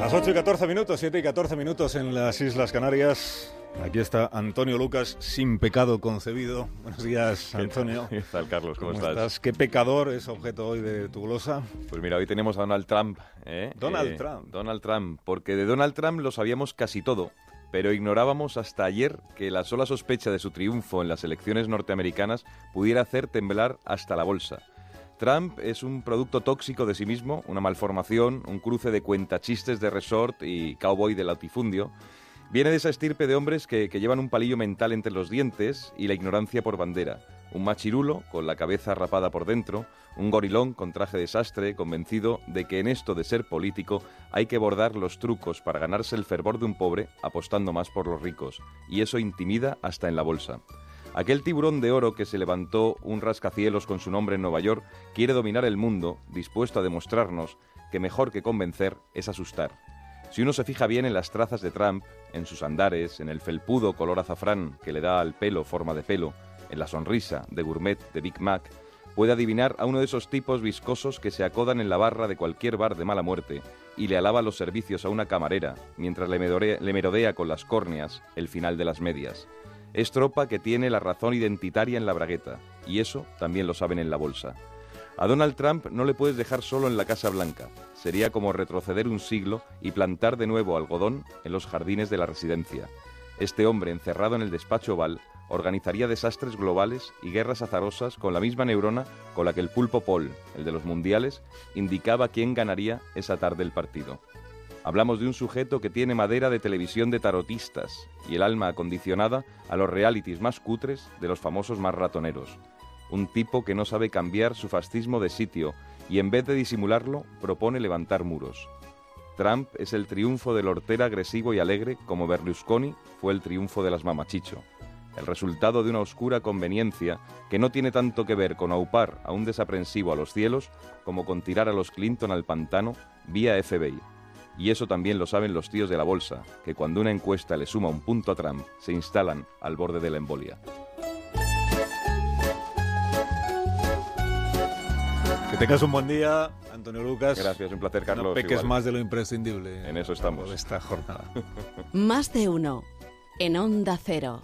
Las 8 y 14 minutos, 7 y 14 minutos en las Islas Canarias. Aquí está Antonio Lucas, sin pecado concebido. Buenos días, Antonio. ¿Qué tal, Carlos? ¿Cómo, estás? ¿Qué pecador es objeto hoy de tu glosa? Pues mira, hoy tenemos a Donald Trump. ¿eh? Donald Eh, Trump. Donald Trump, porque de Donald Trump lo sabíamos casi todo, pero ignorábamos hasta ayer que la sola sospecha de su triunfo en las elecciones norteamericanas pudiera hacer temblar hasta la bolsa. Trump es un producto tóxico de sí mismo, una malformación, un cruce de cuentachistes de resort y cowboy de latifundio. Viene de esa estirpe de hombres que, que llevan un palillo mental entre los dientes y la ignorancia por bandera. Un machirulo con la cabeza rapada por dentro, un gorilón con traje de sastre, convencido de que en esto de ser político hay que bordar los trucos para ganarse el fervor de un pobre apostando más por los ricos. Y eso intimida hasta en la bolsa. Aquel tiburón de oro que se levantó un rascacielos con su nombre en Nueva York quiere dominar el mundo, dispuesto a demostrarnos que mejor que convencer es asustar. Si uno se fija bien en las trazas de Trump, en sus andares, en el felpudo color azafrán que le da al pelo forma de pelo, en la sonrisa de gourmet de Big Mac, puede adivinar a uno de esos tipos viscosos que se acodan en la barra de cualquier bar de mala muerte y le alaba los servicios a una camarera mientras le merodea, le merodea con las córneas el final de las medias. Es tropa que tiene la razón identitaria en la bragueta, y eso también lo saben en la bolsa. A Donald Trump no le puedes dejar solo en la Casa Blanca. Sería como retroceder un siglo y plantar de nuevo algodón en los jardines de la residencia. Este hombre, encerrado en el despacho oval, organizaría desastres globales y guerras azarosas con la misma neurona con la que el pulpo Paul, el de los mundiales, indicaba quién ganaría esa tarde el partido. Hablamos de un sujeto que tiene madera de televisión de tarotistas y el alma acondicionada a los realities más cutres de los famosos más ratoneros. Un tipo que no sabe cambiar su fascismo de sitio y en vez de disimularlo propone levantar muros. Trump es el triunfo del hortera agresivo y alegre como Berlusconi fue el triunfo de las mamachicho. El resultado de una oscura conveniencia que no tiene tanto que ver con aupar a un desaprensivo a los cielos como con tirar a los Clinton al pantano vía FBI. Y eso también lo saben los tíos de la bolsa, que cuando una encuesta le suma un punto a Trump, se instalan al borde de la embolia. Que tengas un buen día, Antonio Lucas. Gracias, un placer, Carlos. No peques igual. más de lo imprescindible. En eso estamos. De esta jornada. Más de uno. En Onda Cero.